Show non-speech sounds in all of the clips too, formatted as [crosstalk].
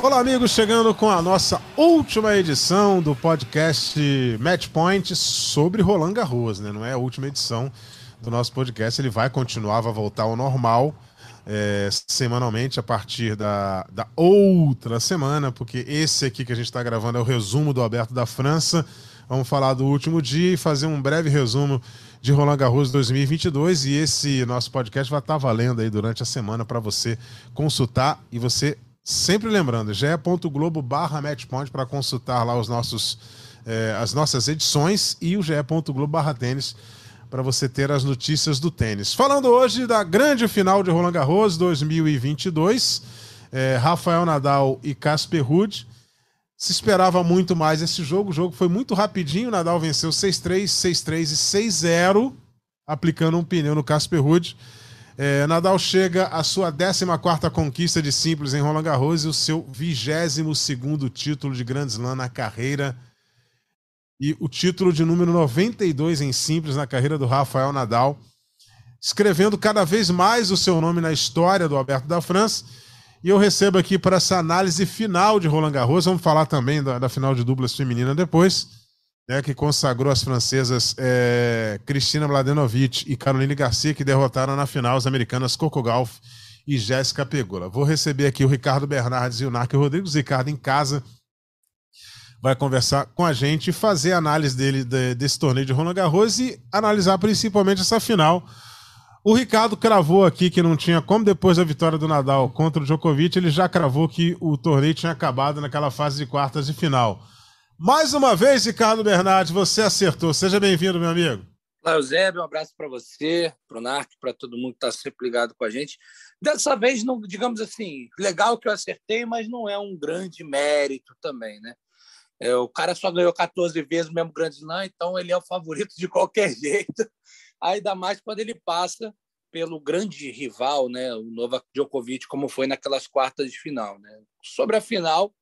Olá, amigos, chegando com a nossa última edição do podcast Match Point sobre Roland Garros, né? Não é a última edição do nosso podcast, ele vai continuar, vai voltar ao normal é, semanalmente a partir da, da outra semana, porque esse aqui que a gente está gravando é o resumo do Aberto da França. Vamos falar do último dia e fazer um breve resumo de Roland Garros 2022 e esse nosso podcast vai estar tá valendo aí durante a semana para você consultar e você Sempre lembrando, ge.globo barra matchpoint para consultar lá os nossos, eh, as nossas edições e o ge.globo barra tênis para você ter as notícias do tênis. Falando hoje da grande final de Roland Garros 2022, eh, Rafael Nadal e Casper Ruud. Se esperava muito mais esse jogo, o jogo foi muito rapidinho, Nadal venceu 6-3, 6-3 e 6-0, aplicando um pneu no Casper Ruud. É, Nadal chega à sua 14 conquista de simples em Roland Garros e o seu 22 título de Grand Slam na carreira. E o título de número 92 em simples na carreira do Rafael Nadal. Escrevendo cada vez mais o seu nome na história do Alberto da França. E eu recebo aqui para essa análise final de Roland Garros. Vamos falar também da, da final de duplas feminina depois né, que consagrou as francesas é, Cristina Mladenovic e Caroline Garcia, que derrotaram na final as americanas Coco Gauff e Jéssica Pegula. Vou receber aqui o Ricardo Bernardes e o Narco Rodrigues. Ricardo em casa vai conversar com a gente fazer a análise dele de, desse torneio de Roland Garros e analisar principalmente essa final. O Ricardo cravou aqui que não tinha como depois da vitória do Nadal contra o Djokovic, ele já cravou que o torneio tinha acabado naquela fase de quartas de final. Mais uma vez, Ricardo Bernardes, você acertou. Seja bem-vindo, meu amigo. Olá, Eusébio, um abraço para você, para o NARC, para todo mundo que está sempre ligado com a gente. Dessa vez, não, digamos assim, legal que eu acertei, mas não é um grande mérito também, né? É, o cara só ganhou 14 vezes o mesmo Grande Slam, então ele é o favorito de qualquer [laughs] jeito. Ainda mais quando ele passa pelo grande rival, né, o Novak Djokovic, como foi naquelas quartas de final. Né? Sobre a final,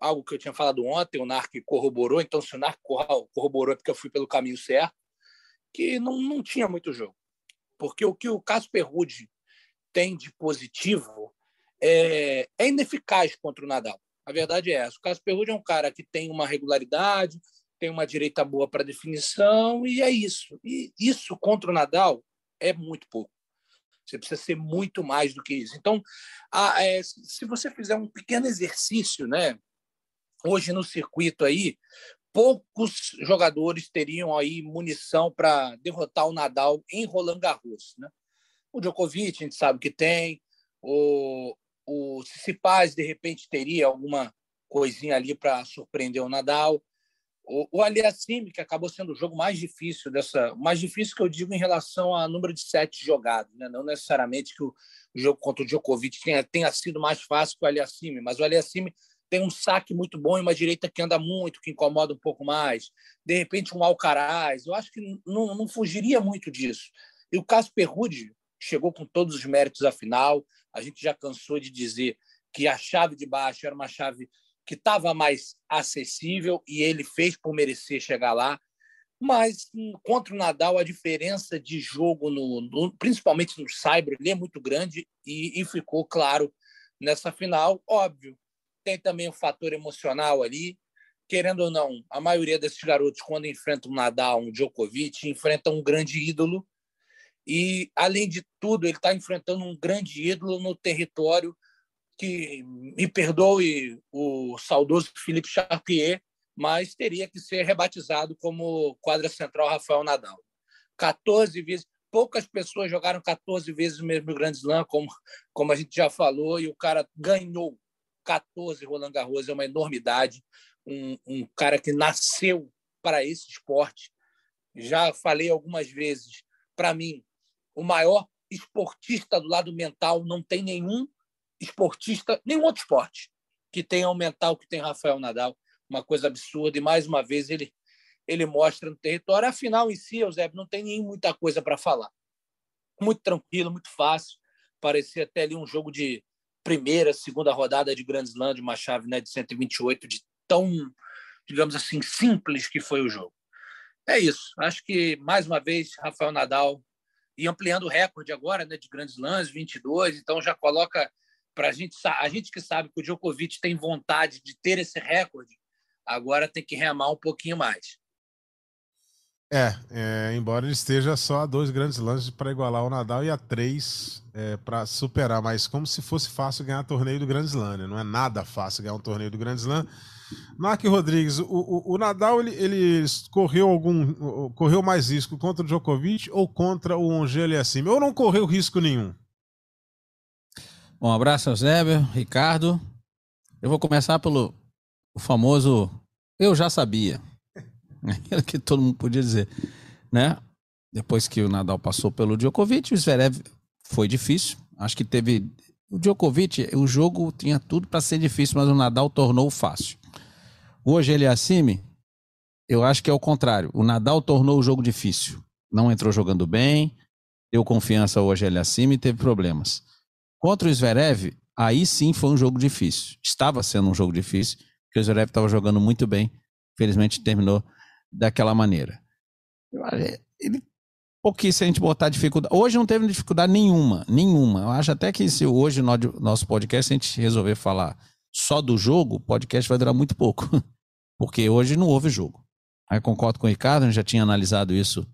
algo que eu tinha falado ontem, o NARC corroborou, então se o NARC corroborou é porque eu fui pelo caminho certo, que não, não tinha muito jogo. Porque o que o Casper Ruud tem de positivo é, é ineficaz contra o Nadal. A verdade é essa. O Casper Ruud é um cara que tem uma regularidade, tem uma direita boa para definição, e é isso. E isso contra o Nadal é muito pouco. Você precisa ser muito mais do que isso. Então, a, é, se você fizer um pequeno exercício, né, hoje no circuito aí, poucos jogadores teriam aí munição para derrotar o Nadal em Roland Garros, né? O Djokovic, a gente sabe que tem, o, o Tsitsipas, de repente, teria alguma coisinha ali para surpreender o Nadal. O, o Aliassime, que acabou sendo o jogo mais difícil dessa, mais difícil que eu digo em relação ao número de sets jogados, né? Não necessariamente que o, jogo contra o Djokovic tenha, tenha sido mais fácil que o Aliassime, mas o Aliassime tem um saque muito bom e uma direita que anda muito, que incomoda um pouco mais. De repente, um Alcaraz. Eu acho que não, não fugiria muito disso. E o Casper Ruud chegou com todos os méritos à final. A gente já cansou de dizer que a chave de baixo era uma chave que estava mais acessível e ele fez por merecer chegar lá. Mas hum, contra o Nadal, a diferença de jogo, no, no principalmente no Cyber, é muito grande e, e ficou claro nessa final. Óbvio, tem também o fator emocional ali. Querendo ou não, a maioria desses garotos, quando enfrentam um Nadal, um Djokovic, enfrentam um grande ídolo. E, além de tudo, ele está enfrentando um grande ídolo no território que, me perdoe o saudoso Philippe Charpier, mas teria que ser rebatizado como quadra central Rafael Nadal. 14 vezes, poucas pessoas jogaram 14 vezes o mesmo Grande Slam, como, como a gente já falou, e o cara ganhou 14 Roland Garros é uma enormidade. Um, um cara que nasceu para esse esporte. Já falei algumas vezes, para mim, o maior esportista do lado mental não tem nenhum esportista, nenhum outro esporte que tenha o mental que tem Rafael Nadal. Uma coisa absurda. E mais uma vez ele ele mostra no território. Afinal, em si, Eusébio, não tem nem muita coisa para falar. Muito tranquilo, muito fácil. Parecia até ali um jogo de primeira, segunda rodada de Grand Slam, de uma chave né, de 128, de tão, digamos assim, simples que foi o jogo. É isso. Acho que, mais uma vez, Rafael Nadal e ampliando o recorde agora né, de grandes lãs, 22, então já coloca para a gente, a gente que sabe que o Djokovic tem vontade de ter esse recorde, agora tem que remar um pouquinho mais. É, é, embora ele esteja só a dois grandes lances para igualar o Nadal e a três é, para superar, mas como se fosse fácil ganhar torneio do Grand Slam, né? não é nada fácil ganhar um torneio do Grand Slam. Mark Rodrigues, o, o, o, Nadal ele, ele, correu algum correu mais risco contra o Djokovic ou contra o Angelo assim, ou não correu risco nenhum? Um abraço, Eusébio, Ricardo. Eu vou começar pelo famoso eu já sabia. Aquilo que todo mundo podia dizer, né? Depois que o Nadal passou pelo Djokovic, o Zverev foi difícil. Acho que teve o Djokovic, o jogo tinha tudo para ser difícil, mas o Nadal tornou fácil. Hoje ele é acima, eu acho que é o contrário. O Nadal tornou o jogo difícil. Não entrou jogando bem, deu confiança hoje ele é acima e teve problemas. Contra o Zverev, aí sim foi um jogo difícil. Estava sendo um jogo difícil, porque o Zverev estava jogando muito bem. Felizmente terminou daquela maneira. Ele pouquíssimo a gente botar dificuldade. Hoje não teve dificuldade nenhuma, nenhuma. Eu acho até que se hoje no nosso podcast a gente resolver falar só do jogo, o podcast vai durar muito pouco. [laughs] Porque hoje não houve jogo. Aí concordo com o Ricardo, a gente já tinha analisado isso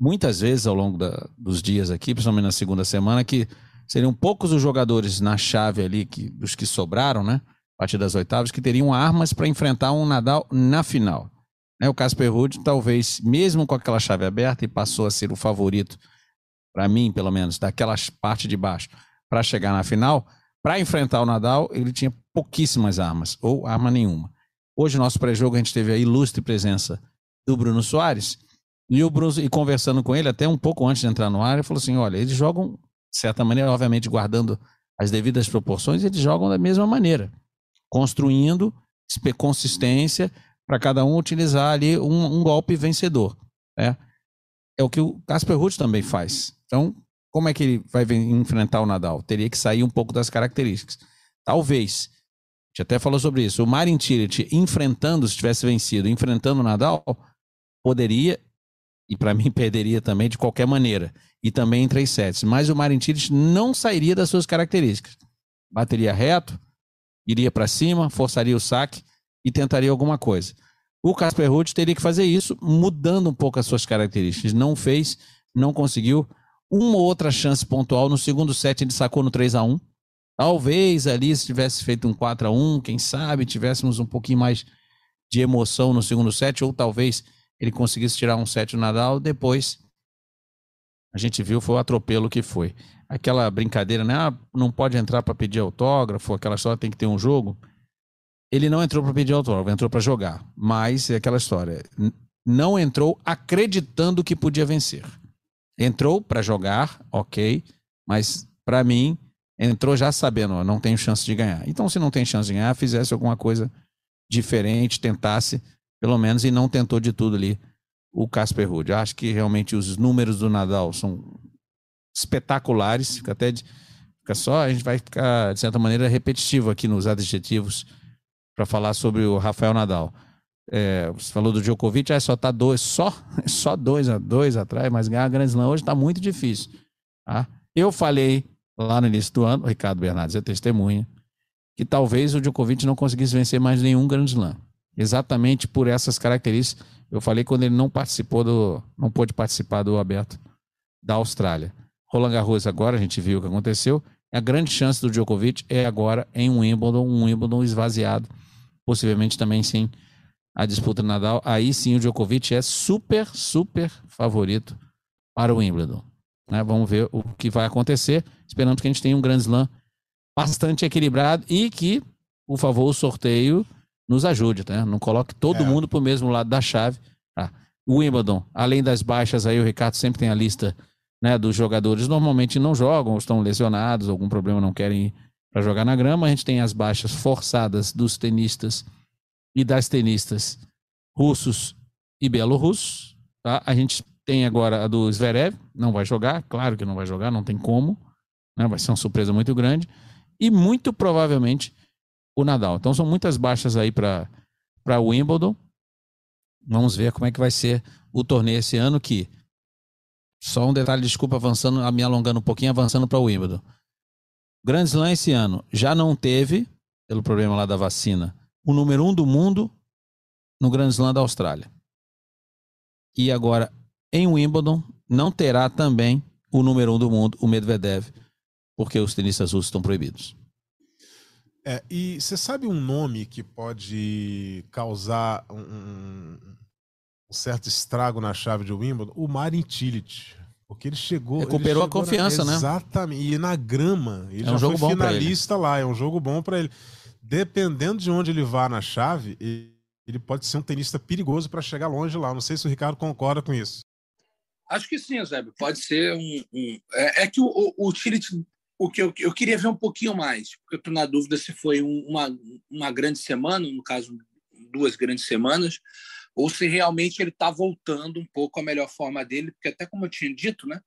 muitas vezes ao longo da, dos dias aqui, principalmente na segunda semana, que seriam poucos os jogadores na chave ali, que, dos que sobraram, né? A partir das oitavas, que teriam armas para enfrentar um Nadal na final. Né? O Casper Ruud, talvez, mesmo com aquela chave aberta, e passou a ser o favorito, para mim, pelo menos, daquela parte de baixo, para chegar na final, para enfrentar o Nadal, ele tinha pouquíssimas armas, ou arma nenhuma. Hoje, no nosso pré-jogo, a gente teve a ilustre presença do Bruno Soares, e o Bruno, e conversando com ele, até um pouco antes de entrar no ar, ele falou assim: olha, eles jogam de certa maneira, obviamente guardando as devidas proporções, eles jogam da mesma maneira, construindo consistência para cada um utilizar ali um, um golpe vencedor. Né? É o que o Casper Ruud também faz. Então, como é que ele vai enfrentar o Nadal? Teria que sair um pouco das características. Talvez, a gente até falou sobre isso, o Marin Cilic enfrentando, se tivesse vencido, enfrentando o Nadal, poderia, e para mim [laughs] perderia também de qualquer maneira e também em três sets. Mas o Marin Cilic não sairia das suas características. Bateria reto, iria para cima, forçaria o saque e tentaria alguma coisa. O Casper Ruud teria que fazer isso, mudando um pouco as suas características. Não fez, não conseguiu. Uma outra chance pontual no segundo set ele sacou no 3 a 1 Talvez ali se tivesse feito um 4 a 1 quem sabe tivéssemos um pouquinho mais de emoção no segundo set, ou talvez ele conseguisse tirar um set no Nadal. Depois a gente viu foi o atropelo que foi. Aquela brincadeira, né? Ah, não pode entrar para pedir autógrafo, aquela história tem que ter um jogo. Ele não entrou para pedir autógrafo, entrou para jogar. Mas é aquela história. Não entrou acreditando que podia vencer. Entrou para jogar, ok, mas para mim entrou já sabendo, ó, não tenho chance de ganhar. Então, se não tem chance de ganhar, fizesse alguma coisa diferente, tentasse, pelo menos, e não tentou de tudo ali o Casper Ruud. Acho que realmente os números do Nadal são espetaculares. Fica até de, fica só, a gente vai ficar de certa maneira repetitivo aqui nos adjetivos para falar sobre o Rafael Nadal. É, você falou do Djokovic, é só tá dois, só [laughs] só dois a dois atrás, mas ganhar a Grand Slam hoje está muito difícil. Tá? Eu falei lá no início do ano, Ricardo Bernardes é testemunha, que talvez o Djokovic não conseguisse vencer mais nenhum Grand Slam. Exatamente por essas características eu falei quando ele não participou do. não pôde participar do aberto da Austrália. Roland Garros agora, a gente viu o que aconteceu. A grande chance do Djokovic é agora em um Wimbledon, um Wimbledon esvaziado, possivelmente também sem a disputa Nadal. Aí sim o Djokovic é super, super favorito para o Wimbledon. Né? Vamos ver o que vai acontecer. Esperamos que a gente tenha um grande slam bastante equilibrado e que, por favor, o sorteio nos ajude, né? Não coloque todo é. mundo para o mesmo lado da chave. Ah, o Wimbledon, além das baixas aí, o Ricardo sempre tem a lista né, dos jogadores normalmente não jogam, estão lesionados, algum problema não querem ir para jogar na grama. A gente tem as baixas forçadas dos tenistas e das tenistas russos e Bielorrusso. Tá? A gente tem agora a do Zverev, não vai jogar, claro que não vai jogar, não tem como. Né? Vai ser uma surpresa muito grande. E muito provavelmente o Nadal. Então são muitas baixas aí para o Wimbledon. Vamos ver como é que vai ser o torneio esse ano que só um detalhe, desculpa, avançando, me alongando um pouquinho, avançando para o Wimbledon. Grand Slam esse ano já não teve, pelo problema lá da vacina, o número um do mundo no Grand Slam da Austrália. E agora, em Wimbledon, não terá também o número um do mundo, o Medvedev, porque os tenistas russos estão proibidos. É, e você sabe um nome que pode causar um, um certo estrago na chave de Wimbledon, o Marin Cilic. Porque ele chegou. Recuperou ele chegou a confiança, na... né? Exatamente. E na grama. Ele é um já jogo foi bom finalista lá. É um jogo bom para ele. Dependendo de onde ele vá na chave, ele pode ser um tenista perigoso para chegar longe lá. Não sei se o Ricardo concorda com isso. Acho que sim, Zé. Pode ser um. um... É, é, que o, o, o Cilic o que eu, eu, queria ver um pouquinho mais, porque eu estou na dúvida se foi uma, uma grande semana, no caso, duas grandes semanas, ou se realmente ele está voltando um pouco à melhor forma dele, porque até como eu tinha dito, né,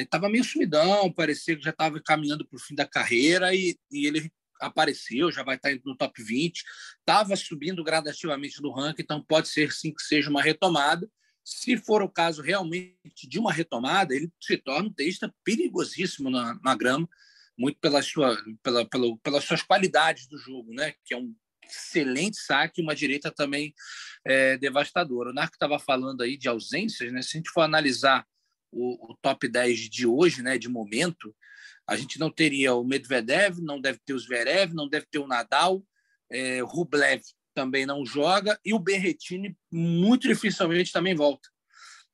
estava é, meio sumidão, parecia que já estava caminhando para o fim da carreira e, e, ele apareceu, já vai estar tá no top 20, estava subindo gradativamente no ranking, então pode ser sim que seja uma retomada. Se for o caso realmente de uma retomada, ele se torna um tenista perigosíssimo na, na grama, muito pela sua, pela, pelas suas qualidades do jogo, né? que é um excelente saque, uma direita também é, devastadora. O Narco estava falando aí de ausências, né? Se a gente for analisar o, o, top 10 de hoje, né, de momento, a gente não teria o Medvedev, não deve ter o Zverev, não deve ter o Nadal, é, Rublev também não joga e o Berretini muito dificilmente também volta.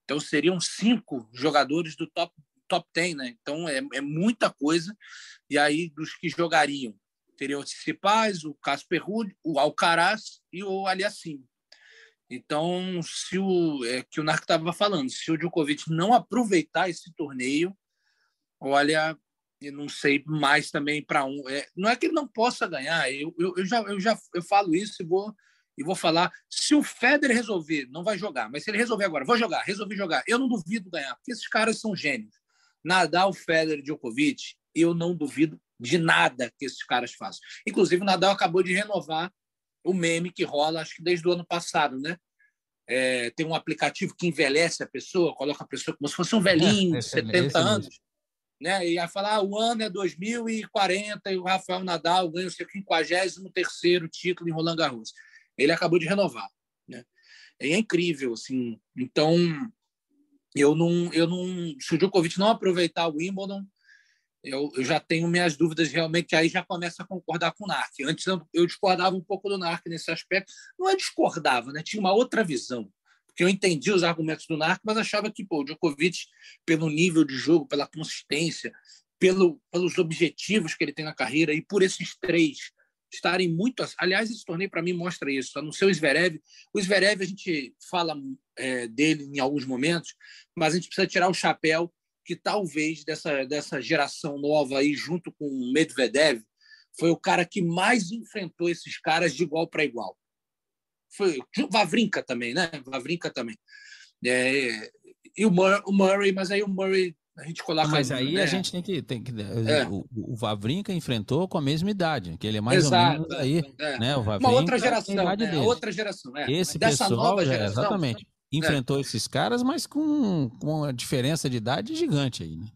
Então seriam cinco jogadores do top top 10, né? Então é, é muita coisa. E aí dos que jogariam, teriam o Tsitsipas, o Casper Ruud, o Alcaraz e o Aliassime. Então, se o é, que o Narco estava falando, se o Djokovic não aproveitar esse torneio, olha, eu não sei mais também para um. É, não é que ele não possa ganhar, eu, eu, eu, já, eu já eu falo isso e vou, e vou falar. Se o Federer resolver, não vai jogar, mas se ele resolver agora, vou jogar, resolvi jogar, eu não duvido ganhar, porque esses caras são gênios. Nadal, Federer, Djokovic, eu não duvido de nada que esses caras façam. Inclusive, o Nadal acabou de renovar o meme que rola, acho que desde o ano passado, né? É, tem um aplicativo que envelhece a pessoa, coloca a pessoa como se fosse um velhinho, é, 70 anos, mesmo. né? E aí falar, ah, o ano é 2040 e o Rafael Nadal ganha o seu 53º título em Roland Garros. Ele acabou de renovar, né? É incrível, assim. Então, eu não, eu não, se o Djokovic não aproveitar o Wimbledon, eu, eu, já tenho minhas dúvidas realmente, aí já começa a concordar com o NARC. Antes eu, discordava um pouco do NARC nesse aspecto. Não é discordava, né? tinha uma outra visão. Porque eu entendi os argumentos do NARC, mas achava que pô, o Djokovic, pelo nível de jogo, pela consistência, pelo, pelos objetivos que ele tem na carreira e por esses três estarem muito. Aliás, esse torneio para mim mostra isso. No seu Zverev, o Zverev a gente fala é, dele em alguns momentos, mas a gente precisa tirar o chapéu que talvez dessa, dessa geração nova aí, junto com o Medvedev, foi o cara que mais enfrentou esses caras de igual para igual. Foi Vavrinka também, né? Vavrinka também. É, e o Murray, o Murray, mas aí o Murray a gente coloca. Mas aí né? a gente tem que. Tem que é. o, o Vavrinka enfrentou com a mesma idade, que ele é mais Exato, ou menos aí. É. Né? O Vavrinka, Uma outra geração. É, outra geração. É. Esse Dessa pessoal, nova geração. exatamente enfrentou é. esses caras, mas com, com uma diferença de idade gigante aí, né?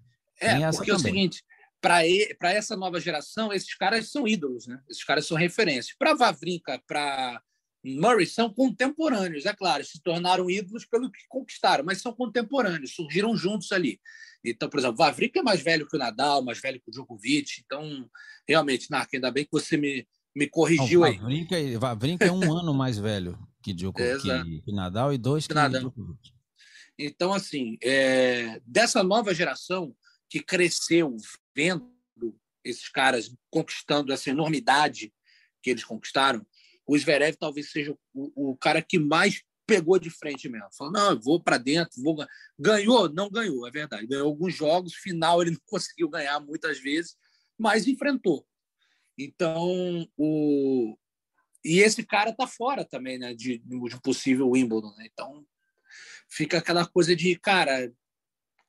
É, porque também. é o seguinte, para essa nova geração, esses caras são ídolos, né? Esses caras são referências. Para Vavrinka, para Murray, são contemporâneos, é claro, se tornaram ídolos pelo que conquistaram, mas são contemporâneos, surgiram juntos ali. Então, por exemplo, Vavrinka é mais velho que o Nadal, mais velho que o Djokovic, então, realmente, Narco, ainda bem que você me, me corrigiu Não, aí. Vavrinka é um [laughs] ano mais velho que, Djokovic, que, que Nadal e dois que Nadal. Djokovic. Então, assim, é, dessa nova geração que cresceu vendo esses caras conquistando essa enormidade que eles conquistaram, o Zverev talvez seja o, o cara que mais pegou de frente mesmo. Falou, não, eu vou para dentro, vou ganhou, não ganhou, é verdade. Ganhou alguns jogos, final ele [laughs] não conseguiu ganhar muitas vezes, mas enfrentou. Então, o e esse cara tá fora também, né? De, de um possível Wimbledon, né? Então fica aquela coisa de, cara,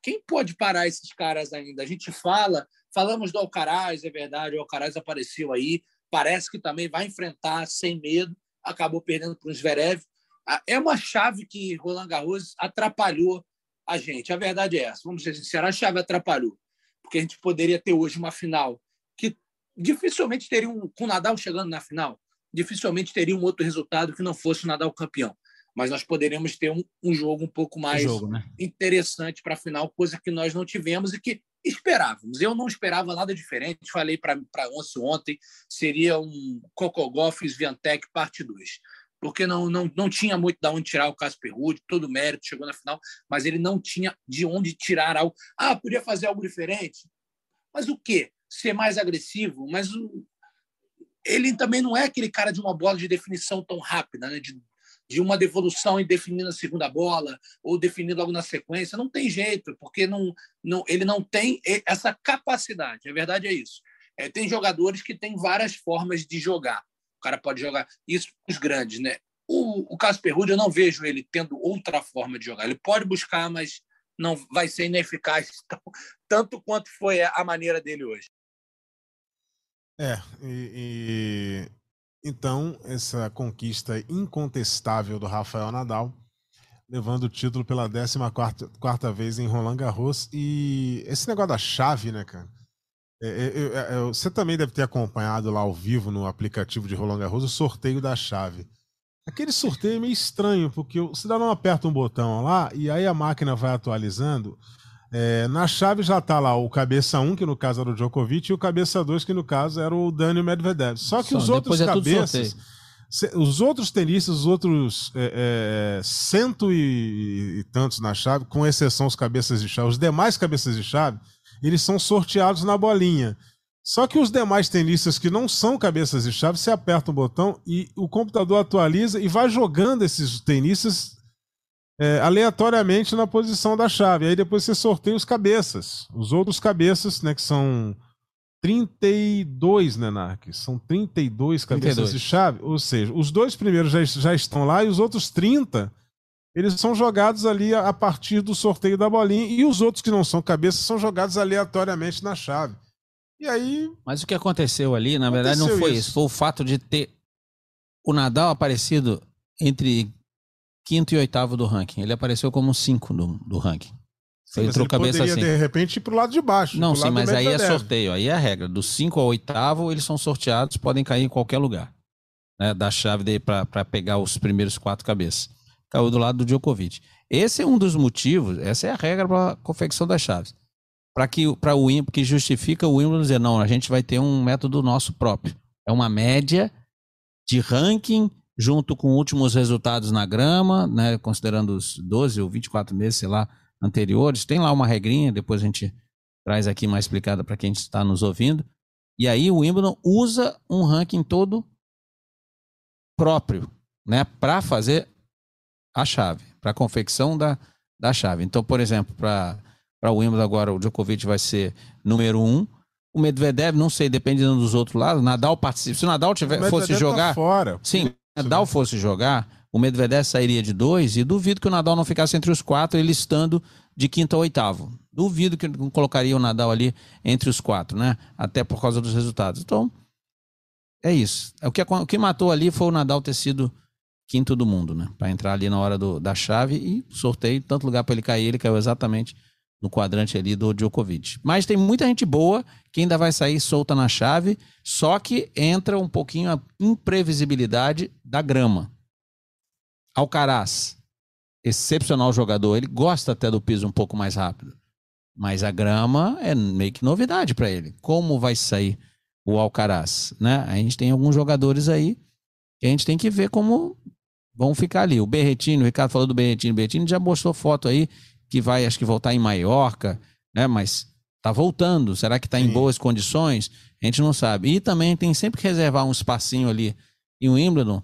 quem pode parar esses caras ainda? A gente fala, falamos do Alcaraz, é verdade, o Alcaraz apareceu aí, parece que também vai enfrentar sem medo, acabou perdendo para o Zverev. Ah, é uma chave que Roland Garros atrapalhou a gente. A verdade é essa. Vamos ser sinceros, a chave atrapalhou. Porque a gente poderia ter hoje uma final que dificilmente teria um, com o Nadal chegando na final, dificilmente teria um outro resultado que não fosse o Nadal campeão mas nós poderíamos ter um, um jogo um pouco mais jogo, né? interessante para a final, coisa que nós não tivemos e que esperávamos. Eu não esperava nada diferente, falei para Once ontem, seria um Kokogov Sviantec parte 2 porque não, não, não tinha muito de onde tirar o Casper Ruud, todo o mérito, chegou na final, mas ele não tinha de onde tirar algo. Ah, podia fazer algo diferente. Mas o quê? Ser mais agressivo, mas o... ele também não é aquele cara de uma bola de definição tão rápida, né? de de uma devolução e definir na segunda bola ou definir logo na sequência. Não tem jeito, porque não, não, ele não tem essa capacidade. A verdade é isso. É, tem jogadores que têm várias formas de jogar. O cara pode jogar isso os grandes, né? O, o Casper Ruud, eu não vejo ele tendo outra forma de jogar. Ele pode buscar, mas não vai ser ineficaz [laughs] tanto quanto foi a maneira dele hoje. É, e, então, essa conquista incontestável do Rafael Nadal, levando o título pela 14 quarta vez em Roland Garros. E esse negócio da chave, né, cara? É, é, é, você também deve ter acompanhado lá ao vivo no aplicativo de Roland Garros o sorteio da chave. Aquele sorteio é meio estranho, porque o cidadão aperta um botão lá e aí a máquina vai atualizando. É, na chave já tá lá o cabeça 1, que no caso era o Djokovic, e o cabeça 2, que no caso era o Daniel Medvedev. Só que Só, os outros é cabeças. Os outros tenistas, os outros é, é, cento e, e, tantos na chave, com exceção os cabeças de chave, os demais cabeças de chave, eles são sorteados na bolinha. Só que os demais tenistas que não são cabeças de chave, você aperta um botão e o computador atualiza e vai jogando esses tenistas é, aleatoriamente na posição da chave. Aí depois você sorteia os cabeças. Os outros cabeças, né, que são 32, né, Nark? São 32 cabeças 32. de chave. Ou seja, os dois primeiros já, já estão lá e os outros 30 eles são jogados ali a, a partir do sorteio da bolinha. E os outros que não são cabeças são jogados aleatoriamente na chave. E aí. Mas o que aconteceu ali, na aconteceu verdade, não foi isso. isso. Foi o fato de ter o Nadal aparecido entre quinto e oitavo do ranking. Ele apareceu como cinco do, do ranking. Sim, ele cabeça poderia, assim. de repente, ir pro lado de baixo. Não, sim, mas aí é sorteio. Aí é a regra. Do 5 ao oitavo, eles são sorteados, podem cair em qualquer lugar. Né, da chave para pegar os primeiros quatro cabeças. Caiu do lado do Djokovic. Esse é um dos motivos, essa é a regra para a confecção das chaves. Para que, para o que justifica o Wimbledon dizer, não, a gente vai ter um método nosso próprio. É uma média de ranking junto com últimos resultados na grama, né, considerando os 12 ou 24 meses, sei lá, anteriores. Tem lá uma regrinha, depois a gente traz aqui mais explicada para quem está nos ouvindo. E aí o Wimbledon usa um ranking todo próprio, né, para fazer a chave, para a confecção da, da chave. Então, por exemplo, para o Wimbledon agora o Djokovic vai ser número um, o Medvedev, não sei, dependendo dos outros lados, Nadal participa. Se o Nadal tiver, o fosse tá jogar, tá fora. sim, Nadal fosse jogar, o Medvedev sairia de dois e duvido que o Nadal não ficasse entre os quatro, ele estando de quinto a oitavo. Duvido que não colocaria o Nadal ali entre os quatro, né? Até por causa dos resultados. Então, é isso. É o que, o que matou ali foi o Nadal ter sido quinto do mundo, né? Para entrar ali na hora do, da chave e sorteio, tanto lugar para ele cair, ele caiu exatamente no quadrante ali do Djokovic. Mas tem muita gente boa que ainda vai sair solta na chave, só que entra um pouquinho a imprevisibilidade da grama. Alcaraz, excepcional jogador, ele gosta até do piso um pouco mais rápido. Mas a grama é meio que novidade para ele. Como vai sair o Alcaraz, né? A gente tem alguns jogadores aí que a gente tem que ver como vão ficar ali. O Berretino, o Ricardo falou do Berretino, o Berretino já mostrou foto aí que vai, acho que voltar em Maiorca, né? Mas tá voltando. Será que está em boas condições? A gente não sabe. E também tem sempre que reservar um espacinho ali em Wimbledon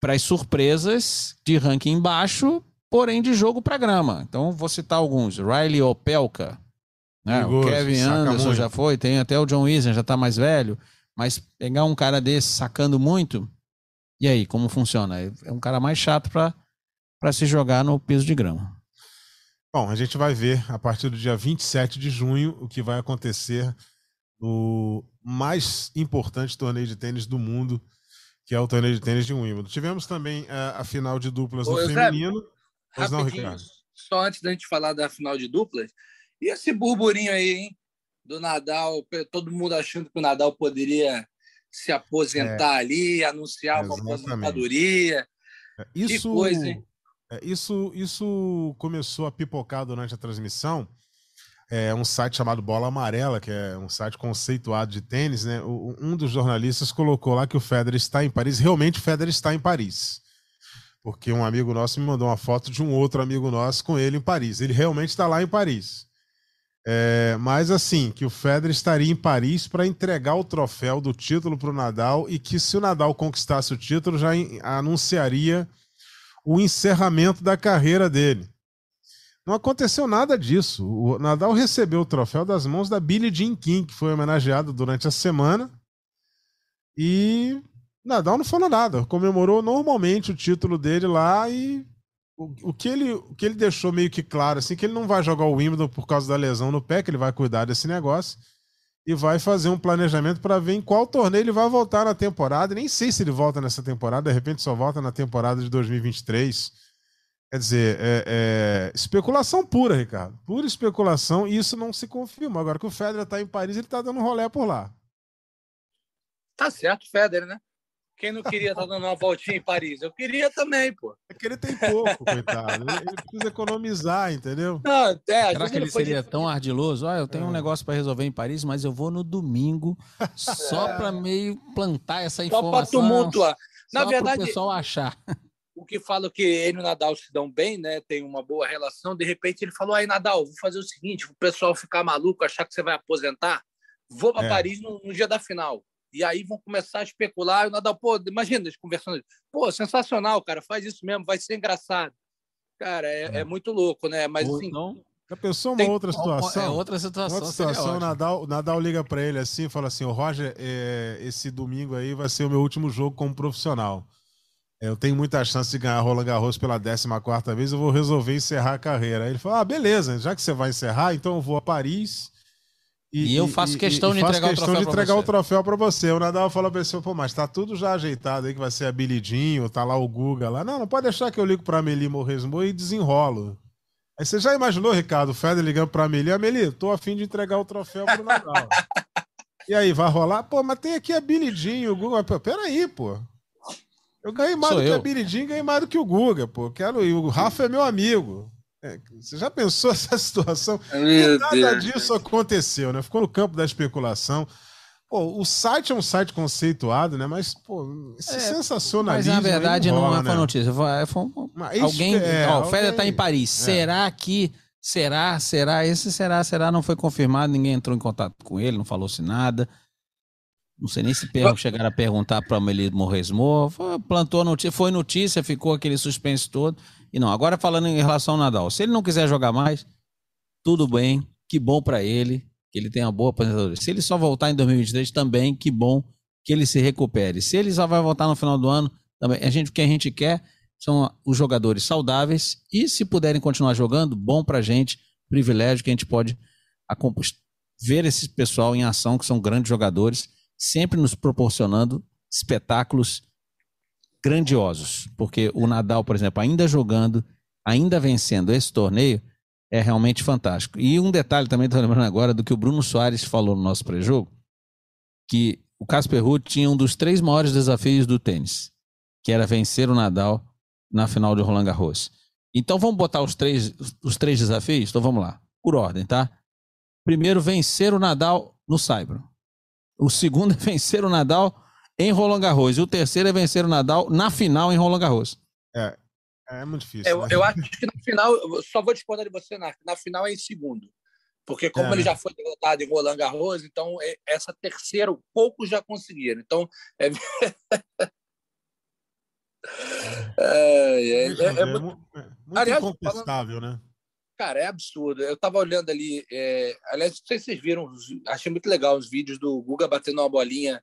para as surpresas de ranking baixo, porém de jogo para grama. Então vou citar alguns: Riley Opelka, né? o Kevin Anderson já foi, tem até o John Isen, já está mais velho. Mas pegar um cara desse sacando muito, E aí, como funciona? É um cara mais chato para se jogar no piso de grama. Bom, a gente vai ver a partir do dia 27 de junho o que vai acontecer no mais importante torneio de tênis do mundo, que é o torneio de tênis de Wimbledon. Tivemos também a, a final de duplas no feminino. Pois não, Ricardo? Só antes da gente falar da final de duplas, e esse burburinho aí, hein? Do Nadal, todo mundo achando que o Nadal poderia se aposentar é, ali, anunciar exatamente. uma aposentadoria. É, isso, que coisa, hein? É, isso, isso começou a pipocar durante a transmissão. É um site chamado Bola Amarela, que é um site conceituado de tênis, né? um dos jornalistas colocou lá que o Federer está em Paris. Realmente o Federer está em Paris. Porque um amigo nosso me mandou uma foto de um outro amigo nosso com ele em Paris. Ele realmente está lá em Paris. É, mas assim, que o Federer estaria em Paris para entregar o troféu do título para o Nadal e que se o Nadal conquistasse o título já anunciaria o encerramento da carreira dele. Não aconteceu nada disso. O Nadal recebeu o troféu das mãos da Billie Jean King, que foi homenageado durante a semana. E Nadal não falou nada, comemorou normalmente o título dele lá e o, que ele, o que ele deixou meio que claro, assim, que ele não vai jogar o Wimbledon por causa da lesão no pé, que ele vai cuidar desse negócio e vai fazer um planejamento para ver em qual torneio ele vai voltar na temporada. nem sei se ele volta nessa temporada, de repente só volta na temporada de 2023. Quer dizer, é, é especulação pura, Ricardo. Pura especulação, e isso não se confirma. Agora que o Federer está em Paris, ele está dando rolé por lá. Tá certo, Federer, né? Quem não queria estar dando uma voltinha em Paris? Eu queria também, pô. É que ele tem pouco, coitado. Ele, precisa economizar, entendeu? Não, é, Será que ele seria tão ardiloso? Ah, eu tenho é. um negócio para resolver em Paris, mas eu vou no domingo só é. para meio plantar essa informação. Só para tumultuar. Na verdade, o pessoal achar. O que fala que ele e o Nadal se dão bem, né? Tem uma boa relação. De repente ele falou: aí, Nadal, vou fazer o seguinte: o pessoal ficar maluco, achar que você vai aposentar, vou para é. Paris no, no dia da final. E aí vão começar a especular. E o Nadal, pô, imagina eles conversando. Pô, sensacional, cara, faz isso mesmo, vai ser engraçado. Cara, é, é. é muito louco, né? Mas Ou assim. Não. Já pensou uma tem... outra situação? É outra situação. Outra situação, o Nadal, Nadal liga para ele assim e fala assim: o Roger, é, esse domingo aí vai ser o meu último jogo como profissional. Eu tenho muita chance de ganhar Roland Garros pela 14 vez, eu vou resolver encerrar a carreira. Aí ele fala: ah, beleza, já que você vai encerrar, então eu vou a Paris e, e, eu faço questão e, de entregar, questão o, troféu de entregar o troféu para você. O Nadal falou pra você, pô, mas tá tudo já ajeitado aí, que vai ser a Bilidinho, tá lá o Guga lá. Não, não pode deixar que eu ligo pra Amelie Morresmo e desenrolo. Aí você já imaginou, Ricardo, o Federer ligando pra Amelie, Amelie, tô afim de entregar o troféu pro Nadal. [laughs] e aí, vai rolar? Pô, mas tem aqui a Bilidinho, o Guga. Pô, peraí, pô. Eu ganhei mais Sou do eu. que a Bilidinho, ganhei mais do que o Guga, pô. Quero, e o Rafa é meu amigo. É, você já pensou [laughs] essa situação? Meu nada Deus. disso aconteceu, né? Ficou no campo da especulação. Pô, o site é um site conceituado, né? Mas, pô, esse é, sensacionalismo. Mas na verdade não, rola, não é né? notícia. Foi, foi um, alguém. É, ó, o Federer tá em Paris. É. Será que. Será? Será? Esse será? Será? Não foi confirmado. Ninguém entrou em contato com ele, não falou-se nada. Não sei nem se per... chegaram a perguntar para o Amelie Morresmo. Plantou notícia, foi notícia, ficou aquele suspense todo. E não, agora falando em relação ao Nadal, se ele não quiser jogar mais, tudo bem, que bom para ele, que ele tenha uma boa aposentadoria. Se ele só voltar em 2023, também, que bom que ele se recupere. Se ele só vai voltar no final do ano, também, a gente, o que a gente quer são os jogadores saudáveis e se puderem continuar jogando, bom pra gente, privilégio que a gente pode ver esse pessoal em ação, que são grandes jogadores, sempre nos proporcionando espetáculos grandiosos, porque o Nadal, por exemplo, ainda jogando, ainda vencendo esse torneio, é realmente fantástico. E um detalhe também, estou lembrando agora, do que o Bruno Soares falou no nosso pré-jogo, que o Casper Ruud tinha um dos três maiores desafios do tênis, que era vencer o Nadal na final de Roland Garros. Então vamos botar os três, os três desafios? Então vamos lá, por ordem, tá? Primeiro, vencer o Nadal no Saibro. O segundo é [laughs] vencer o Nadal em Roland Garros. E o terceiro é vencer o Nadal na final em Roland Garros. É, é muito difícil. Eu, né? eu acho que na final, só vou discordar de você, Narco, na final é em segundo. Porque como é. ele já foi derrotado em Roland Garros, então é, essa terceira, poucos já conseguiram. Então, é... [laughs] é, é, é, muito, muito Aliás, incontestável, falando... né? Cara, é absurdo. Eu tava olhando ali. É... Aliás, não sei se vocês viram, achei muito legal os vídeos do Guga batendo uma bolinha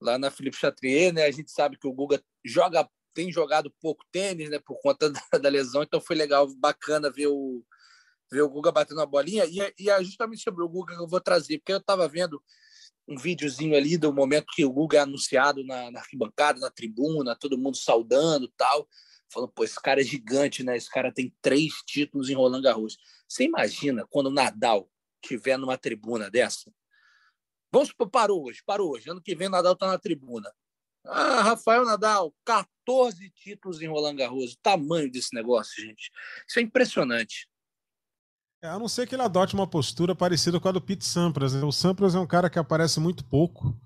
lá na Felipe Chatrier, né? A gente sabe que o Guga joga, tem jogado pouco tênis, né, por conta [laughs] da, da lesão, então foi legal, bacana ver o, ver o Guga batendo a bolinha. E, e é justamente sobre o Guga que eu vou trazer, porque eu estava vendo um videozinho ali do momento que o Guga é anunciado na, na arquibancada, na tribuna, todo mundo saudando tal. Falando, pô, esse cara é gigante, né? Esse cara tem três títulos em Roland Garros. Você imagina quando o Nadal estiver numa tribuna dessa? Vamos supor, parou hoje, parou hoje. Ano que vem Nadal está na tribuna. Ah, Rafael Nadal, 14 títulos em Roland Garros. O tamanho desse negócio, gente. Isso é impressionante. É, a não ser que ele adote uma postura parecida com a do Pete Sampras. Né? O Sampras é um cara que aparece muito pouco.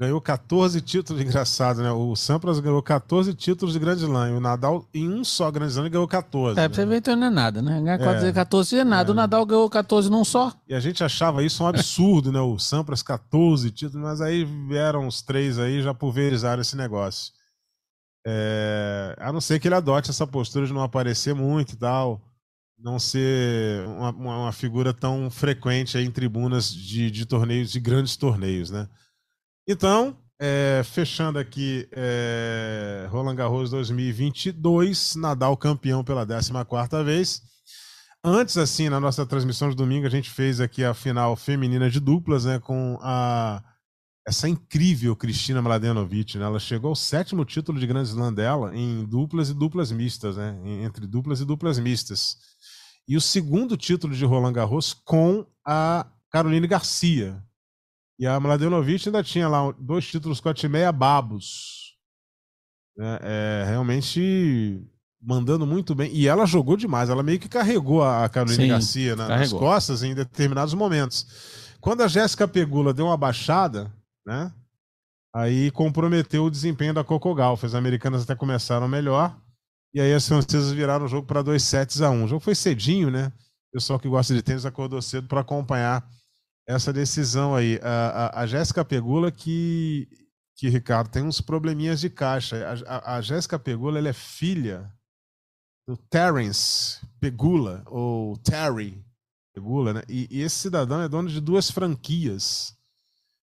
Ganhou 14 títulos, engraçado, né? O Sampras ganhou 14 títulos de Grand Slam. E o Nadal, em um só Grand Slam, ganhou 14. É, pra você ver, então não é nada, né? Ganhar é. 14 é nada. É. O Nadal ganhou 14 num só. E a gente achava isso um absurdo, né? O Sampras 14 títulos, mas aí vieram os três aí já pulverizaram esse negócio. É... A não ser que ele adote essa postura de não aparecer muito e tal não ser uma, uma, figura tão frequente em tribunas de, de, torneios, de grandes torneios, né? Então, é, fechando aqui é, Roland Garros 2022, Nadal campeão pela 14ª vez. Antes, assim, na nossa transmissão de domingo, a gente fez aqui a final feminina de duplas, né, com a essa incrível Cristina Mladenovic, né? Ela chegou ao sétimo título de Grand Slam dela em duplas e duplas mistas, né? Entre duplas e duplas mistas e o segundo título de Roland Garros com a Caroline Garcia. E a Mladenovic ainda tinha lá dois títulos com a Timeia Babos. É, é, realmente mandando muito bem. E ela jogou demais. Ela meio que carregou a Caroline Sim, Garcia na, nas costas em determinados momentos. Quando a Jéssica Pegula deu uma baixada, né? Aí comprometeu o desempenho da Coco Gauff. As americanas até começaram melhor. E aí as francesas viraram o jogo para 2 sets a 1. Um. O jogo foi cedinho, né? O pessoal que gosta de tênis acordou cedo para acompanhar essa decisão aí. A, a, a Jéssica Pegula, que, que, Ricardo, tem uns probleminhas de caixa. A, a, Jéssica Pegula, ela é filha do Terence Pegula, ou Terry Pegula, né? E, e esse cidadão é dono de duas franquias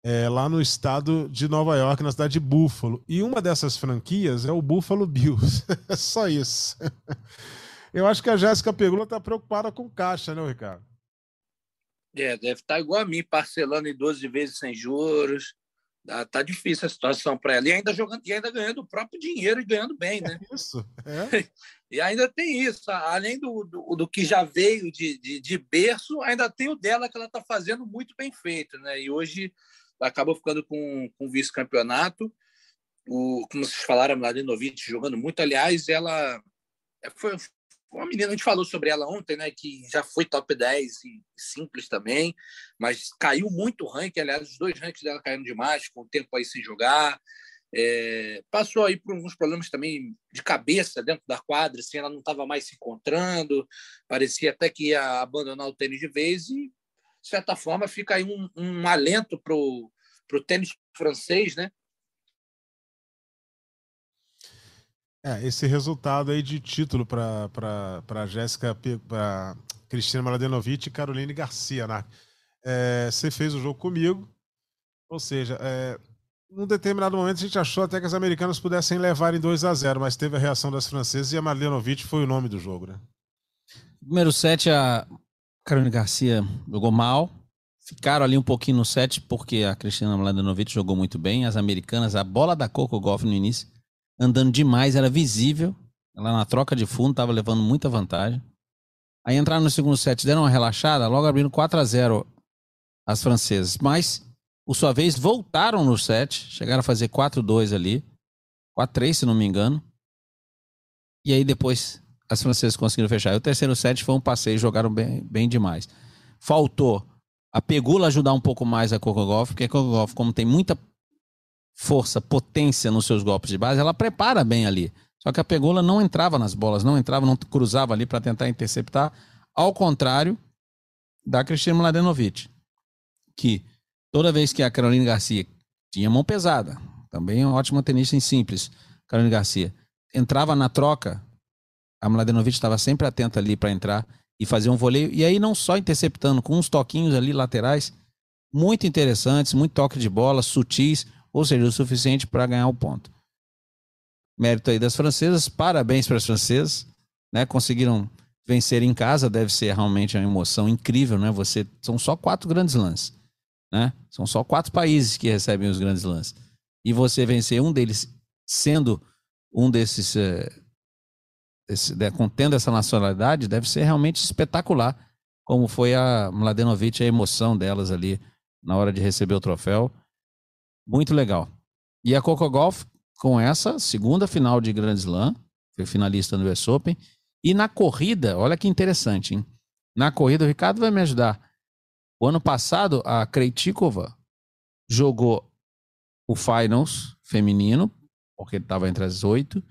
é, lá no estado de Nova York, na cidade de Buffalo. E uma dessas franquias é o Buffalo Bills. É [laughs] só isso. Eu acho que a Jéssica Pegula está preocupada com caixa, né, Ricardo? É, deve estar tá igual a mim, parcelando em 12 vezes sem juros. Tá, tá difícil a situação para ela. E ainda jogando, e ainda ganhando o próprio dinheiro e ganhando bem, né? É isso. É. [laughs] E ainda tem isso, além do, do, do que já veio de, de, de, berço, ainda tem o dela que ela está fazendo muito bem feito, né? E hoje acabou ficando com, com vice-campeonato. O, como vocês falaram, a Mladenovic jogando muito. Aliás, ela foi uma menina, a gente falou sobre ela ontem, né? Que já foi top 10 e simples também, mas caiu muito o ranking. Aliás, os dois rankings dela caíram demais, com o tempo aí sem jogar. É, passou aí por alguns problemas também de cabeça dentro da quadra, assim, ela não estava mais se encontrando, parecia até que ia abandonar o tênis de vez e de certa forma, fica aí um, um alento para o tênis francês, né? É, esse resultado aí de título para Jéssica, para Cristina Mladenovic e Caroline Garcia, né? É, você fez o jogo comigo, ou seja, é, num determinado momento a gente achou até que as americanas pudessem levar em 2 a 0 mas teve a reação das francesas e a Mladenovic foi o nome do jogo, né? Número 7, a Carolina Garcia jogou mal. Ficaram ali um pouquinho no set, porque a Cristina Mladenovic jogou muito bem. As americanas, a bola da Coco Golf no início, andando demais, era visível. Ela na troca de fundo estava levando muita vantagem. Aí entraram no segundo set, deram uma relaxada, logo abrindo 4 a 0 as francesas. Mas, por sua vez, voltaram no set, chegaram a fazer 4-2 ali. 4-3, se não me engano. E aí depois as francesas conseguiram fechar. E o terceiro set foi um passeio, jogaram bem, bem demais. Faltou a Pegula ajudar um pouco mais a Coco Golf, porque a Coco Golf, como tem muita força, potência nos seus golpes de base, ela prepara bem ali. Só que a Pegula não entrava nas bolas, não entrava, não cruzava ali para tentar interceptar, ao contrário da Cristina Mladenovic, que toda vez que a Carolina Garcia tinha mão pesada, também é uma ótima tenista em simples, Carolina Garcia, entrava na troca, a Mladenovic estava sempre atenta ali para entrar e fazer um voleio. E aí não só interceptando, com uns toquinhos ali laterais, muito interessantes, muito toque de bola, sutis, ou seja, o suficiente para ganhar o ponto. Mérito aí das francesas, parabéns para as francesas, né? Conseguiram vencer em casa, deve ser realmente uma emoção incrível, né? Você são só quatro grandes lances, né? São só quatro países que recebem os grandes lances. E você vencer um deles sendo um desses é, esse, né, contendo essa nacionalidade, deve ser realmente espetacular, como foi a Mladenovic, a emoção delas ali na hora de receber o troféu. Muito legal. E a Coco Golf com essa segunda final de Grand Slam, foi finalista no US Open, e na corrida, olha que interessante, hein? Na corrida, o Ricardo vai me ajudar. O ano passado, a Krejcikova jogou o Finals feminino, porque ele estava entre as oito,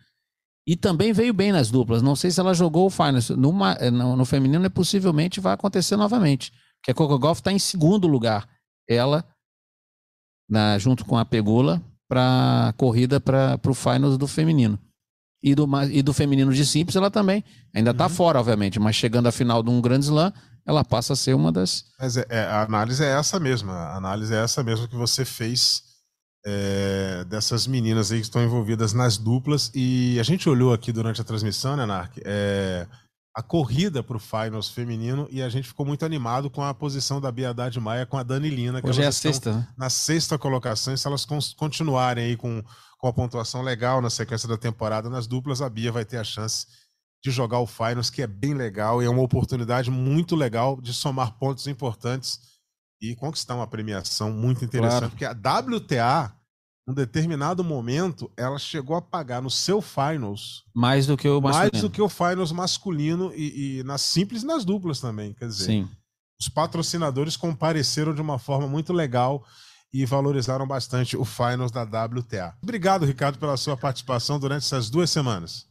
e também veio bem nas duplas. Não sei se ela jogou o Finals. Numa, eh, no, no feminino, é possivelmente vai acontecer novamente. Porque a Coco Golf está em segundo lugar. Ela, na, junto com a Pegula, para corrida para o Finals do feminino e do, e do feminino de simples, ela também ainda está uhum. fora, obviamente, mas chegando à final de um grande slam, ela passa a ser uma das. Mas é, é, a análise é essa mesma. A análise é essa mesma que você fez é, dessas meninas aí que estão envolvidas nas duplas. E a gente olhou aqui durante a transmissão, né, Nark? É, a corrida para o Finals feminino e a gente ficou muito animado com a posição da Bia Haddad Maia com a Dani Lina. Que Hoje é a sexta, né? Na sexta colocação, e se elas continuarem aí com com a pontuação legal na sequência da temporada nas duplas, a Bia vai ter a chance de jogar o Finals, que é bem legal e é uma oportunidade muito legal de somar pontos importantes e conquistar uma premiação muito interessante, claro. porque a WTA, num determinado momento, ela chegou a pagar no seu Finals mais do que o masculino. mais do que o Finals masculino e, e nas simples e nas duplas também, quer dizer. Sim. Os patrocinadores compareceram de uma forma muito legal e valorizaram bastante o Finals da WTA. Obrigado, Ricardo, pela sua participação durante essas duas semanas.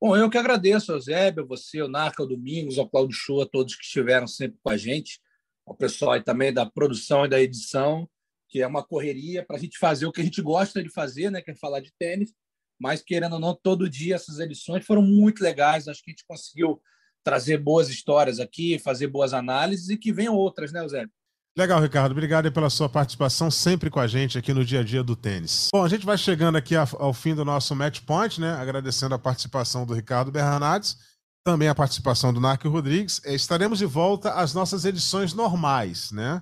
Bom, eu que agradeço ao Zébio, você, o Narca, o Domingos, ao Claudio Show, a todos que estiveram sempre com a gente, ao pessoal aí também da produção e da edição, que é uma correria para a gente fazer o que a gente gosta de fazer, né, que é falar de tênis, mas querendo ou não, todo dia essas edições foram muito legais, acho que a gente conseguiu trazer boas histórias aqui, fazer boas análises e que venham outras, né, Zébio? Legal, Ricardo. Obrigado pela sua participação sempre com a gente aqui no dia a dia do tênis. Bom, a gente vai chegando aqui ao fim do nosso match point, né? Agradecendo a participação do Ricardo Bernardes, também a participação do Narco Rodrigues. É, estaremos de volta às nossas edições normais, né?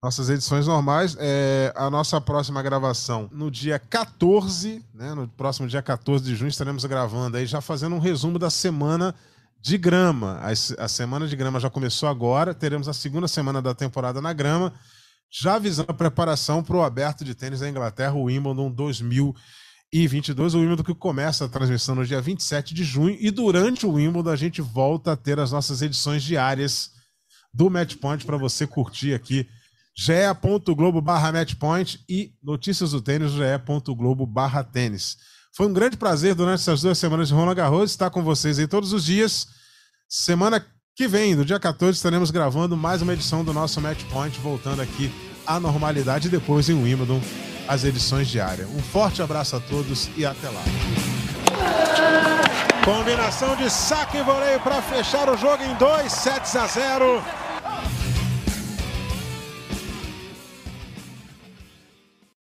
Nossas edições normais, é a nossa próxima gravação no dia 14, né? No próximo dia 14 de junho estaremos gravando aí, já fazendo um resumo da semana de grama. A, a semana de grama já começou agora, teremos a segunda semana da temporada na grama, já visando a preparação para o aberto de tênis da Inglaterra, o Wimbledon 2022. O Wimbledon que começa a transmissão no dia 27 de junho e durante o Wimbledon a gente volta a ter as nossas edições diárias do Matchpoint para você curtir aqui ge.globo barra matchpoint e notícias do tênis ge.globo barra tênis. Foi um grande prazer durante essas duas semanas de Roland Garros estar com vocês aí todos os dias. Semana que vem, no dia 14, estaremos gravando mais uma edição do nosso Match Point, voltando aqui à normalidade e depois em Wimbledon, as edições diárias. Um forte abraço a todos e até lá. Combinação de saque e voleio para fechar o jogo em 2 sets a 0.